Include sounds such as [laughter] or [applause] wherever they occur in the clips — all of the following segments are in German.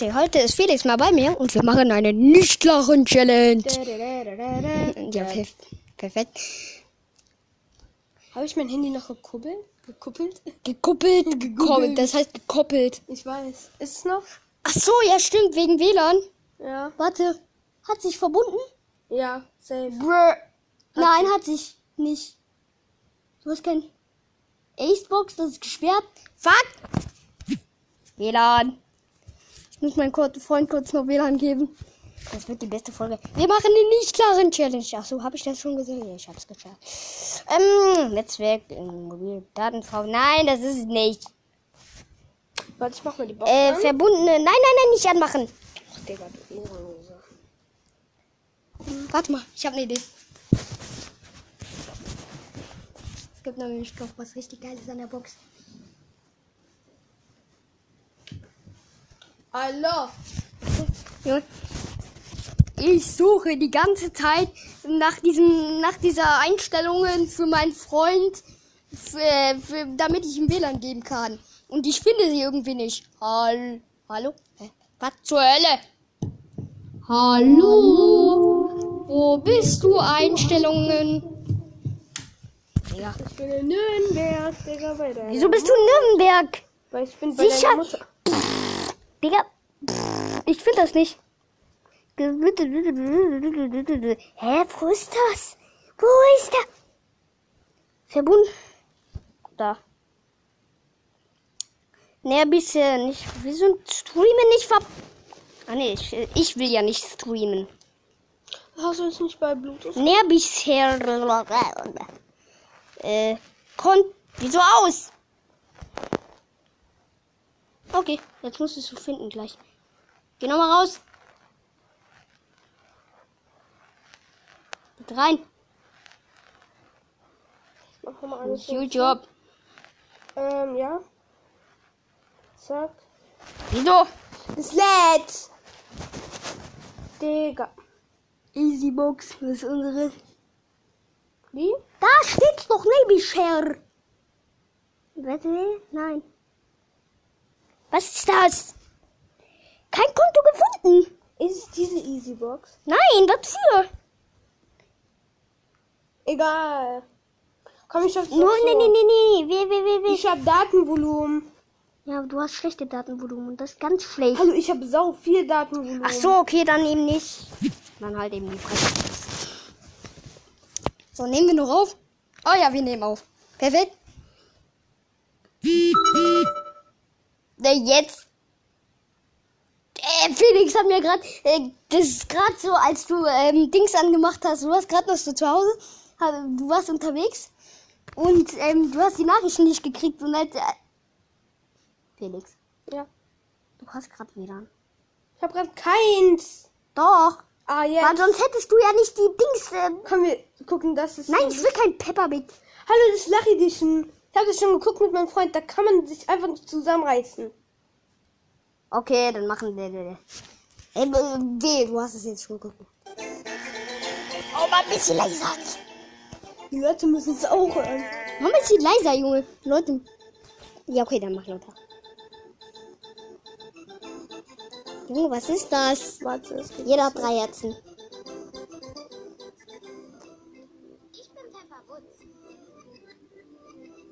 Leute, heute ist Felix mal bei mir und wir machen eine Nicht-Lachen-Challenge. Ja, perf perfekt. Habe ich mein Handy noch gekuppelt? Gekuppelt? Gekuppelt, gekoppelt, das heißt gekoppelt. Ich weiß. Ist es noch? Ach so, ja stimmt, wegen WLAN. Ja. Warte, hat sich verbunden? Ja, safe. Brr. Nein, hat sich nicht. Du hast kein Acebox, das ist gesperrt. Fuck! WLAN. Ich muss meinem Freund kurz noch WLAN geben. Das wird die beste Folge. Wir machen die nicht klaren Challenge. Ach so, habe ich das schon gesagt? Ja, ich hab's geschafft. Ähm, Netzwerk, ähm, Mobil, Datenv. Nein, das ist es nicht. Warte, ich mach mal die Box Äh, an. verbundene. Nein, nein, nein, nicht anmachen. Ach, Digga, du Ehrenloser. Warte mal, ich habe eine Idee. Es gibt nämlich doch was richtig Geiles an der Box. Hallo. Junge, Ich suche die ganze Zeit nach diesem, nach dieser Einstellungen für meinen Freund, für, für, damit ich ihm WLAN geben kann. Und ich finde sie irgendwie nicht. Hall, hallo? Hä? Was zur Hölle? Hallo? Wo bist du? Einstellungen? Ja. Ich bin in Nürnberg, Digga, bei Wieso bist du in Nürnberg? Weil ich bin bei Sicher? deiner Mutter. Digga, ich finde das nicht. Hä, wo ist das? Wo ist der? Verbunden. Da. Nee, bisher nicht. Wir sind streamen nicht ver... Ah nee, ich, ich will ja nicht streamen. Hast du es nicht bei Bluetooth? Nee, bisher... Äh, kon... Wieso aus? Okay, jetzt musst du es finden gleich. Geh nochmal raus. Bitte rein. Mach mal alles. Good job. Ähm, ja. Zack. Wieso? Es lädt. Digga. Easybox, was ist unsere? Wie? Da steht's doch Nebenshare. Warte, nein. Was ist das? Kein Konto gefunden. Ist es diese Easybox? Nein, wofür? Egal. Komm, ich schaff's Nur, doch nee, nee, nee, nee, nee, weh, weh, weh, Ich weh. hab Datenvolumen. Ja, du hast schlechte Datenvolumen und das ist ganz schlecht. Hallo, ich hab sau viel Datenvolumen. Ach so, okay, dann eben nicht. Dann halt eben die Fresse. So, nehmen wir noch auf? Oh ja, wir nehmen auf. Perfekt. Der jetzt. Äh, Felix hat mir gerade, äh, das ist gerade so, als du ähm, Dings angemacht hast. Du warst gerade noch so zu Hause, du warst unterwegs und ähm, du hast die Nachrichten nicht gekriegt und als, äh, Felix, Ja. du hast gerade WLAN. Ich hab grad keins. Doch. Ah, Weil jetzt. sonst hättest du ja nicht die Dings. Ähm, Können wir gucken, das ist. nein, ich will kein Peppermint. Hallo, das ist Lach Edition. Ich habe das schon geguckt mit meinem Freund. Da kann man sich einfach nicht zusammenreißen. Okay, dann machen wir. wir- Ey, weh, du hast es jetzt schon geguckt. Oh, mal ein bisschen leiser. Die Leute müssen es auch hören. Mach ein bisschen leiser, Junge. Leute. Ja, okay, dann mach lauter. Junge, was ist das? Warte. Jeder hat drei Herzen.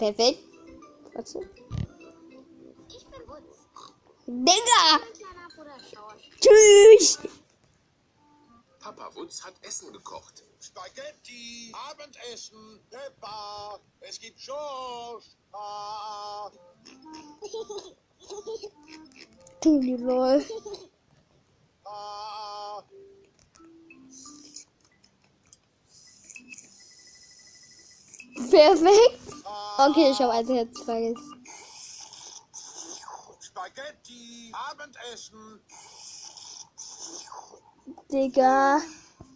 Perfekt. Warte. Digga! Tschüss! Papa Wutz hat Essen gekocht. Spaghetti, Abendessen, Peppa, es gibt Schorsch. Ah. Du lol. Ah. Perfekt. Okay, ich habe ein Herz vergessen. Spaghetti, Abendessen. Digga.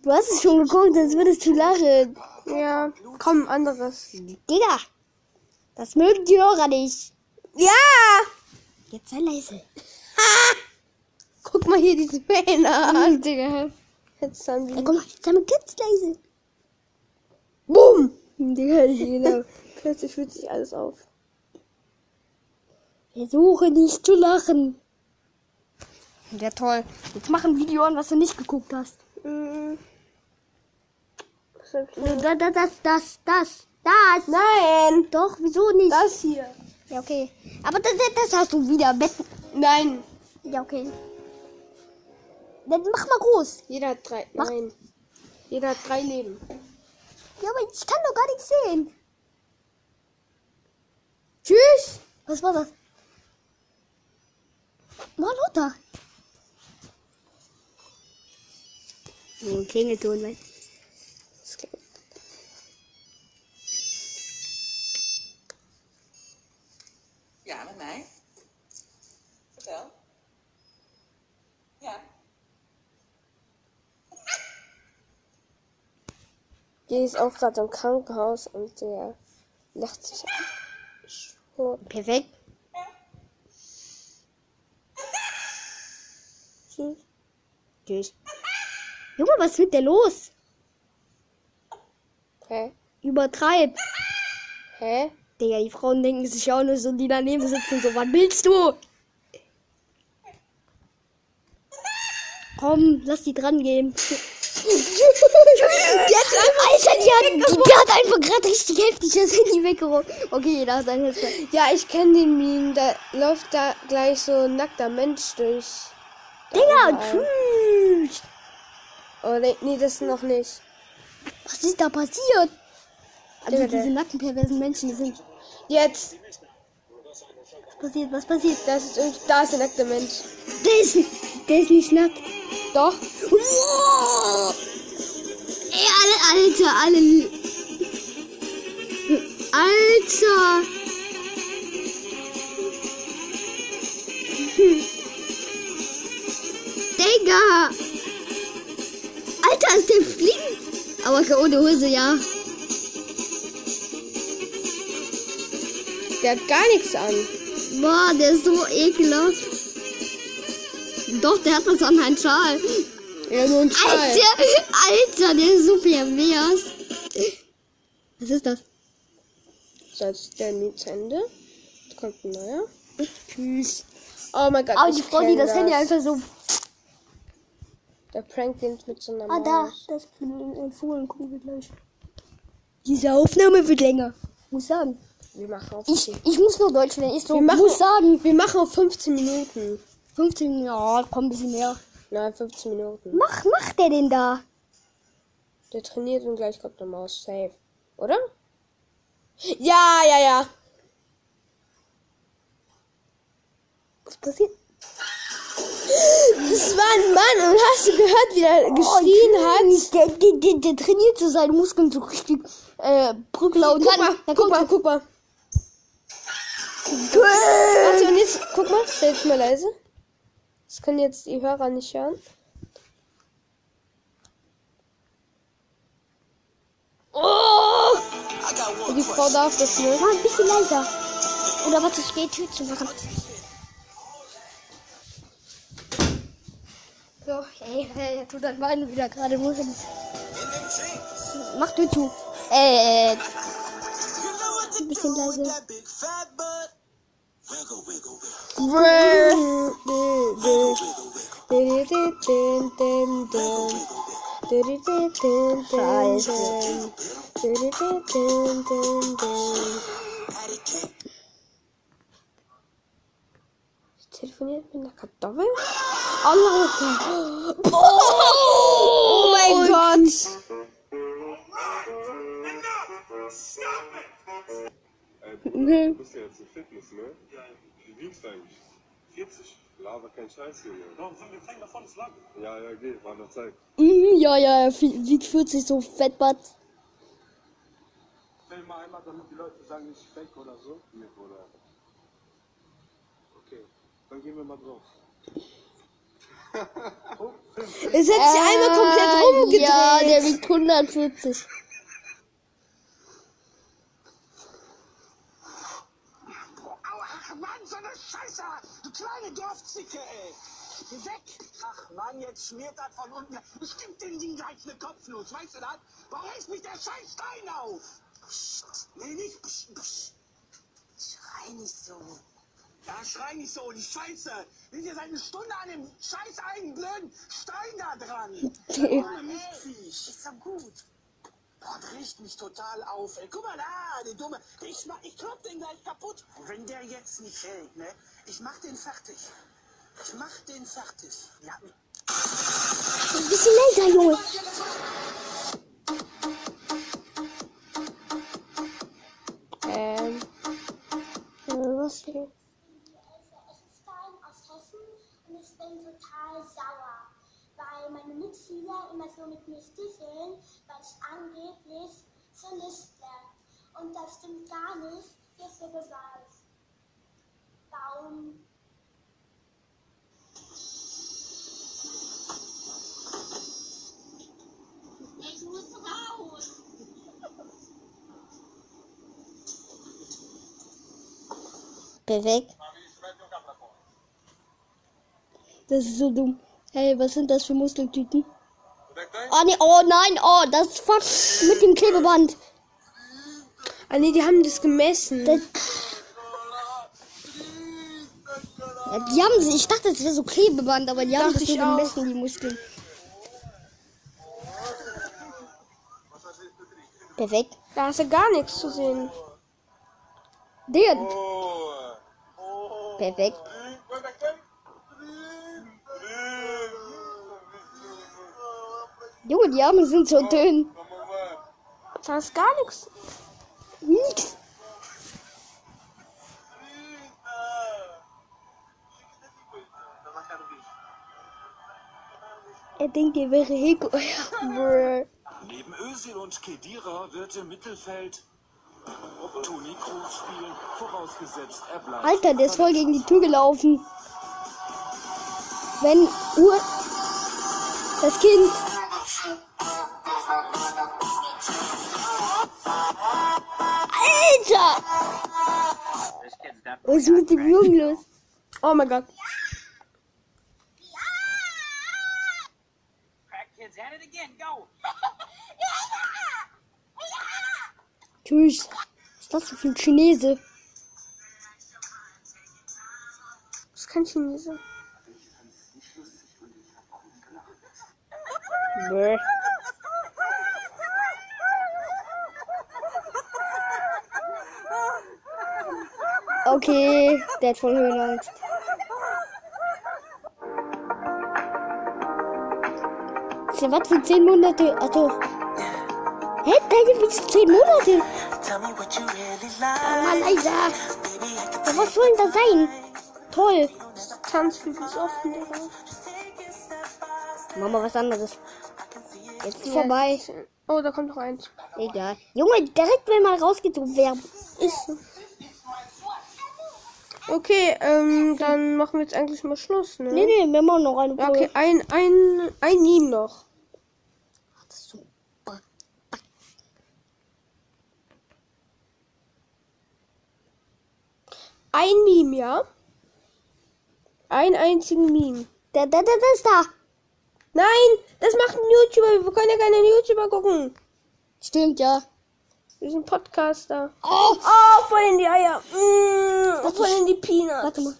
Du hast es schon geguckt, als würdest du lachen. Ja, komm, anderes. Digga. Das mögen die Hörer nicht. Ja! Jetzt sei leise. Guck mal hier diese Männer an. Digga. Jetzt haben Ja, die. guck mal, sei mal ganz leise. Boom! Digga, genau. Plötzlich fühlt sich alles auf. Versuche nicht zu lachen. Ja, toll. Jetzt mach ein Video an, was du nicht geguckt hast. Mm. Ich denn? Das, das, das, das, das. Das. Nein! Doch, wieso nicht? Das hier. Ja, okay. Aber das, das, das hast du wieder. Nein. Ja, okay. Dann mach mal groß. Jeder hat drei. Mach- Nein. Jeder hat drei Leben. Ja, aber ich kann doch gar nichts sehen. Tschüss. Was war das? Mal runter. So ein Klingelton, weißt. Ja, met mij. Vertel. Ja. Die ist auch gerade im Krankenhaus und der lacht sich an. Schon. Perfekt. Tschüss. Tschüss. Junge, was ist mit der los? Hä? Übertreib. Hä? Digga, die Frauen denken sich auch nur so, die daneben sitzen, so, was willst du? Komm, lass die dran gehen. [laughs] Hat, Alter, die hat, die, die hat einfach gerade richtig heftig das Handy weggeräumt. Okay, jeder hat sein Headset. Ja, ich kenne den Meme. Da läuft da gleich so ein nackter Mensch durch. Digga, tschüss. Oh, nee, nee, das noch nicht. Was ist da passiert? Also Digga, diese nackten perversen Menschen, die sind... Jetzt. Was passiert, was passiert? Das ist irgendwie, da ist der nackte Mensch. Der ist, der ist nicht nackt. Doch. Wow. Ey, alle, Alter, alle. Alter. Hm. Digga. Alter, ist der fliegend. Aber ohne Hose, ja. Der hat gar nichts an. Boah, der ist so ekelhaft. Doch, der hat was an, ein Schal. Ja, nur ein Schal. Alter, Alter, der ist so pervers. Was ist das? So, jetzt ist der zu Ende. Jetzt kommt ein neuer. Tschüss. Oh mein Gott. Aber ich die Frau, die kenn das Handy einfach so. Der prankt ihn mit so einer Ah, da. Maus. Das empfohlen. Gucken wir gleich. Diese Aufnahme wird länger. Muss sagen. Wir machen auf, Ich, ich muss nur Deutsch lernen. Ich so, wir machen, muss sagen. Wir machen auf 15 Minuten. 15, ja, komm, ein bisschen mehr. Nein, 15 Minuten. Mach, macht der denn da? Der trainiert und gleich kommt eine Maus. Safe. Oder? Ja, ja, ja. Was passiert? Das war ein Mann und hast du gehört, wie er geschrien hat? Der, der, der, der trainiert so seine Muskeln so richtig äh, Guck mal, guck kommt mal, guck mal. Warte, und jetzt, guck mal, sei jetzt mal leise. Das können jetzt die Hörer nicht hören. Oh! Und die Frau darf das nicht. Mach ein bisschen leiser. Oder warte, ich gehe Tür zu machen. So, ey, ey, er tut dein Bein wieder gerade machen. Mach Tür zu. Äh, ein bisschen leise. Telefoniert mit einer Kartoffel? Allah. Oh mein Gott! Ey, du bist ja jetzt im Fitness, ne? Wiegst du eigentlich? 40. Laber kein Scheiß, Junge. Warum sind wir zeigen davon das Land? Ja, ja, geh, war noch Zeit. Mm, ja, ja, er wiegt 40 so fettbart. Film mal einmal, damit die Leute sagen, nicht fake oder so. Nee, Bruder. Okay, dann gehen wir mal drauf. [laughs] Es hat sich einmal komplett rumgedreht. Äh, Ja, der wiegt 140. Ach Mann, so eine Scheiße! Du Dorfzicke, ey! Geh weg! Ach Mann, jetzt schmiert das von unten. Ich geb dem Ding gleich eine Kopfnuss, weißt du das? Warum reißt mich der scheiß Stein auf? Psst. Nee, nicht psst, psst. Schrei nicht so. Ja, schrei nicht so, die Scheiße. Wir sind seit einer Stunde an dem scheiß einen blöden Stein da dran. Ohne Mistviech. Ist doch gut. Boah, das riecht mich total auf, ey. Guck mal da, der Dumme. Ich, mach, ich klopp den gleich kaputt. Wenn der jetzt nicht hält, ne? Ich mach den fertig. Ich mach den fertig. Ja, Ein bisschen leiser, Junge. Ähm. äh, Was hier? Stein aus Hessen und ich bin total sauer, weil meine Mitschüler immer so mit mir sticheln, weil ich angeblich Cellist bin. Und das stimmt gar nicht. Hier ist der Beweis. Baum. Perfekt. Das ist so dumm. Hey, was sind das für Muskeltüten? Oh, nee, oh nein, oh, das ist fuck mit dem Klebeband. Ah nee, die haben das gemessen. Das, ja, die haben sie, ich dachte, das wäre so Klebeband, aber die haben Dachte das ich nur auch. gemessen, die Muskeln. Perfekt. Da hast du gar nichts zu sehen. Der. Perfekt. Junge, die Arme sind so dünn. Da ist gar nichts. Nix. Er denkt, er wäre Heko. [laughs] Neben Özil und Kedira wird im Mittelfeld Toni Kroos spielen, vorausgesetzt er bleibt. Alter, der ist voll gegen die Tür gelaufen. Wenn Uhr. Das Kind. Alter! Was ist mit dem Jungen los? Oh mein Gott. Das für ein Chinese? Das kann Chinese. Brr. Okay, der hat voll Höhenangst. Ist was für 10 Monate? Also. Hä? Gibt es 10 Monate? Mal leiser. Ja, was soll denn das sein? Toll. Tanzflügel ist offen, Digga. Mach mal was anderes. Jetzt ist vorbei. Oh, da kommt noch eins. Egal. Junge, direkt wenn mal rausgezogen werden. Ist so. Okay, ähm, dann machen wir jetzt eigentlich mal Schluss, ne? Nee, nee, wir machen noch eine Ja, okay, ein, ein, ein Meme noch. Super. Ein Meme, ja? Ein einzigen Meme. Der, der, der, der ist da. Nein, das macht ein YouTuber. Wir können ja keine YouTuber gucken. Stimmt, ja. Wir sind Podcaster. Oh, Oh, voll in die Eier. Mm, voll in die Peanuts. warte mal.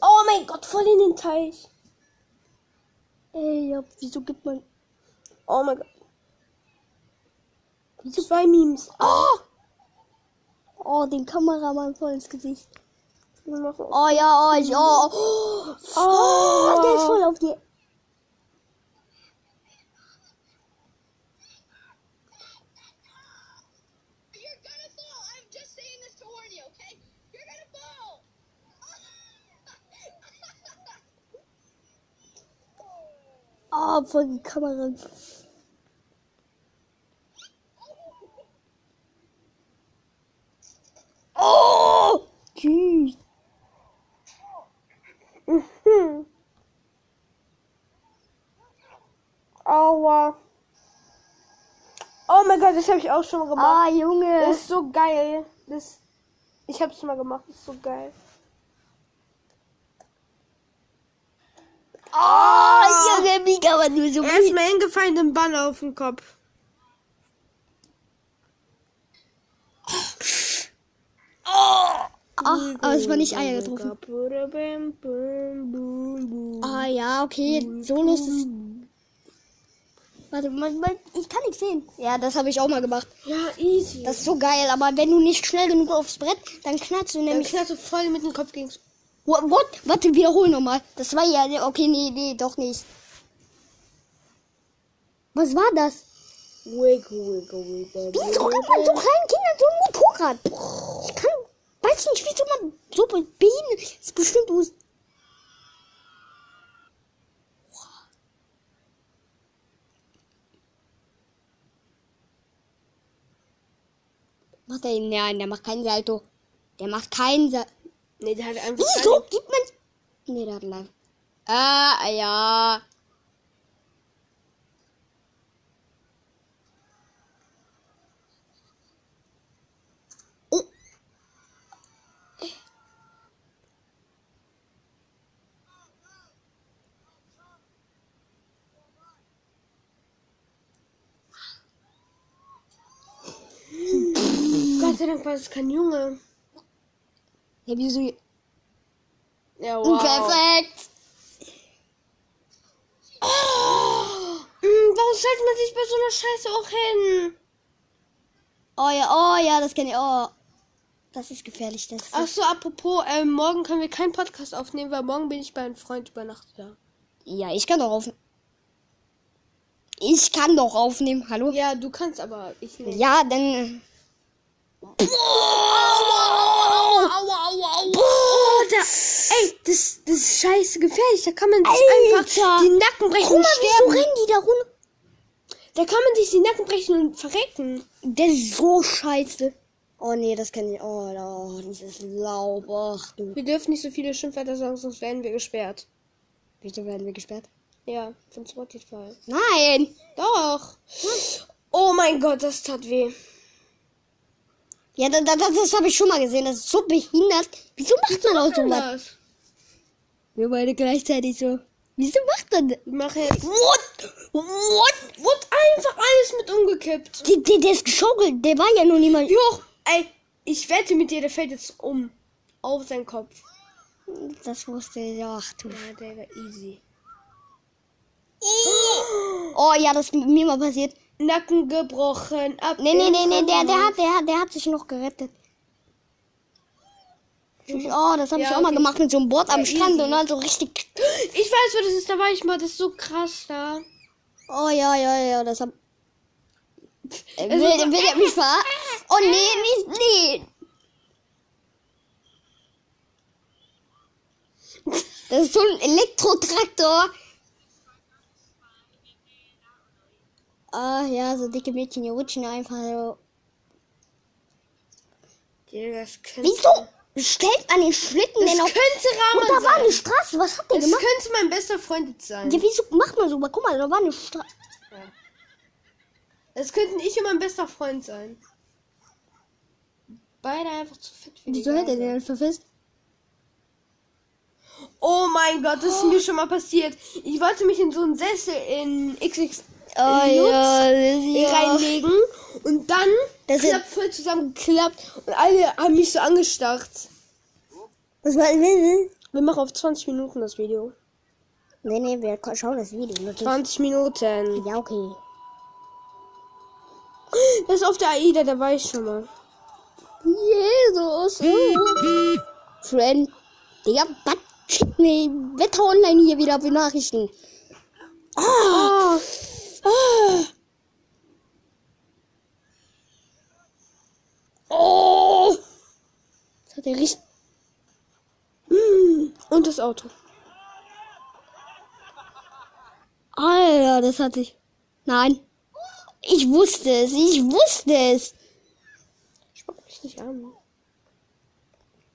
Oh mein Gott, voll in den Teich. Ey, ja, wieso gibt man... Oh mein Gott. Zwei Memes. Oh! Oh, den Kameramann voll ins Gesicht. Oh ja, oh, ich, oh. Oh, oh der ist voll auf die... Oh, voll die Kamera. Oh! Tschüss. Mhm. Aua. Oh mein Gott, das habe ich auch schon mal gemacht. Ah, Das Junge. ist so geil. Das, ich habe es mal gemacht. Das ist so geil. Oh, Junge, wie kann man nur so Er ist mir hingefallen, den Ball auf den Kopf. Ach, aber es war nicht Eier getroffen. Ah ja, okay. So lustig. Warte, mal, mal, ich kann nichts sehen. Ja, das habe ich auch mal gemacht. Ja, easy. Das ist so geil, aber wenn du nicht schnell genug aufs Brett, dann knallst du Dann nämlich. knallst du voll mit dem Kopf gegen What? what? Warte, wiederhol nochmal. Das war ja. Okay, nee, nee, doch nicht. Was war das? Wiggle, wiggle, wiggle. Wieso hat man so kleinen Kindern so ein Motorrad? Ich kann. Weiß nicht, wieso man so behindert ist. Bestimmt aus. Macht er ihn? Nein, der macht keinen Salto. Der macht keinen Salto. Nee, der hat einfach. Wieso gibt man. Nee, der hat live. Ah, ja. Oh. Gott sei Dank war es kein Junge. Ja, wieso? Ja, wow. Perfekt. Mm, warum stellt man sich bei so einer Scheiße auch hin? Oh ja, oh ja, das kenne ich. Oh. Das ist gefährlich. Das ist Ach so, apropos, ähm, morgen können wir keinen Podcast aufnehmen, weil morgen bin ich bei einem Freund über Nacht da. Ja, ich kann doch aufnehmen. Ich kann doch aufnehmen. Hallo? Ja, du kannst aber ich nicht. Ja, dann. Boah, da, ey, das, das ist scheiße gefährlich. Da kann man sich einfach Alter. die Nacken brechen Guck und mal, wieso rennen die da runter? Da kann man sich die Nacken brechen und verrecken. Das ist so scheiße. Oh nee, das kann ich. Oh, oh dieses Laub. Ach du. Wir dürfen nicht so viele Schimpfwörter sagen, sonst werden wir gesperrt. Wieso werden wir gesperrt? Ja, von Spotify. Nein! Doch. Oh mein Gott, das tat weh. Ja, das, das, das habe ich schon mal gesehen. Das ist so behindert. Wieso macht man auch? Was? Wir beide gleichzeitig so. Wieso macht man das? Ich mache jetzt. What? What? Wurde einfach alles mit umgekippt. Der, der, der ist geschaukelt. Der war ja noch niemand. Hoch? Ey, ich wette mit dir, der fällt jetzt um. Auf seinen Kopf. Das wusste ich. Ach du. Ja, der war easy. [gasps] Oh ja, das ist mit mir mal passiert. Nacken gebrochen. Ab Nee, nee, nee, nee, der, der hat, der hat, der hat sich noch gerettet. Oh, das habe Ja, ich auch mal okay. gemacht mit so einem Board am Ja, Strand easy. und dann so richtig. Ich weiß, wo das ist. Da war ich mal. Das ist so krass da. Oh ja, ja, ja, das hab. Will, will er mich ver? Oh nee, nicht, nee. Das ist so ein Elektrotraktor. Ah ja, so dicke Mädchen, die rutschen einfach so. Ja, das Wieso stellt man den Schlitten das denn auf? könnte Und Rahman da war sein. eine Straße, was hat der Das gemacht? könnte mein bester Freund jetzt sein. Ja, wieso macht man so? Guck mal, da war eine Straße. Das könnten ich und mein bester Freund sein. Beide einfach zu fit für Wieso hält er den denn verfisst? Oh mein Gott, das ist mir schon mal passiert. Ich wollte mich in so einen Sessel in XX Oh Lutz ja, reinlegen und dann Das klappt voll zusammengeklappt und alle haben mich so angestarrt. Was war nee, Wir machen auf 20 Minuten das Video. nee, nee, wir schauen das Video. natürlich. 20 Minuten. Ja, okay. Das ist auf der AIDA, da war ich schon mal. Jesus. Friend. Digga, was schickt mir Wetter online hier wieder für Nachrichten? Ah. Ah. Oh. Das hat er richtig. Hm, Und das Auto. Alter, das hatte ich. Nein. Ich wusste es. Ich wusste es. Spuck mich nicht an.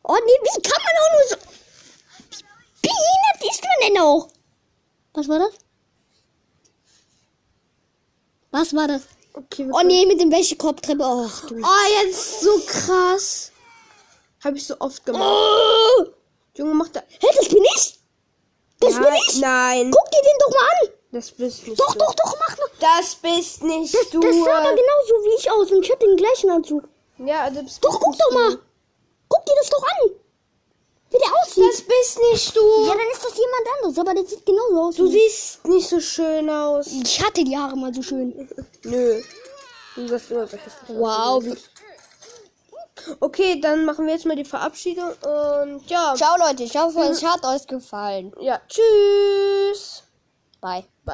Oh nee, wie kann man auch nur so. Wie behindert ist man denn auch? Was war das? Was war das? Okay, Oh nee, mit dem Wäschekorbtreppe. Ach du. Oh, jetzt so krass. Habe ich so oft gemacht. Oh. Junge, mach da. Hä, das bin ich? Das nein, bin ich? Nein, Guck dir den doch mal an. das bist nicht Doch, du. doch, doch, mach doch. Das bist nicht du. Das sah aber genauso wie ich aus und ich hab den gleichen Anzug. Ja, du bist Doch, guck doch mal. dir das doch an. Wie der aussieht. Das bist nicht du. ja, dann ist das jemand anderes, aber der sieht genauso aus. Du siehst nicht so schön aus. Ich hatte die Haare mal so schön. [laughs] Nö. Du sagst immer so hässlich. Wow. Okay, dann machen wir jetzt mal die Verabschiedung und ja. Ciao, Leute. Ich hoffe, es hat euch gefallen. Ja, tschüss. Bye.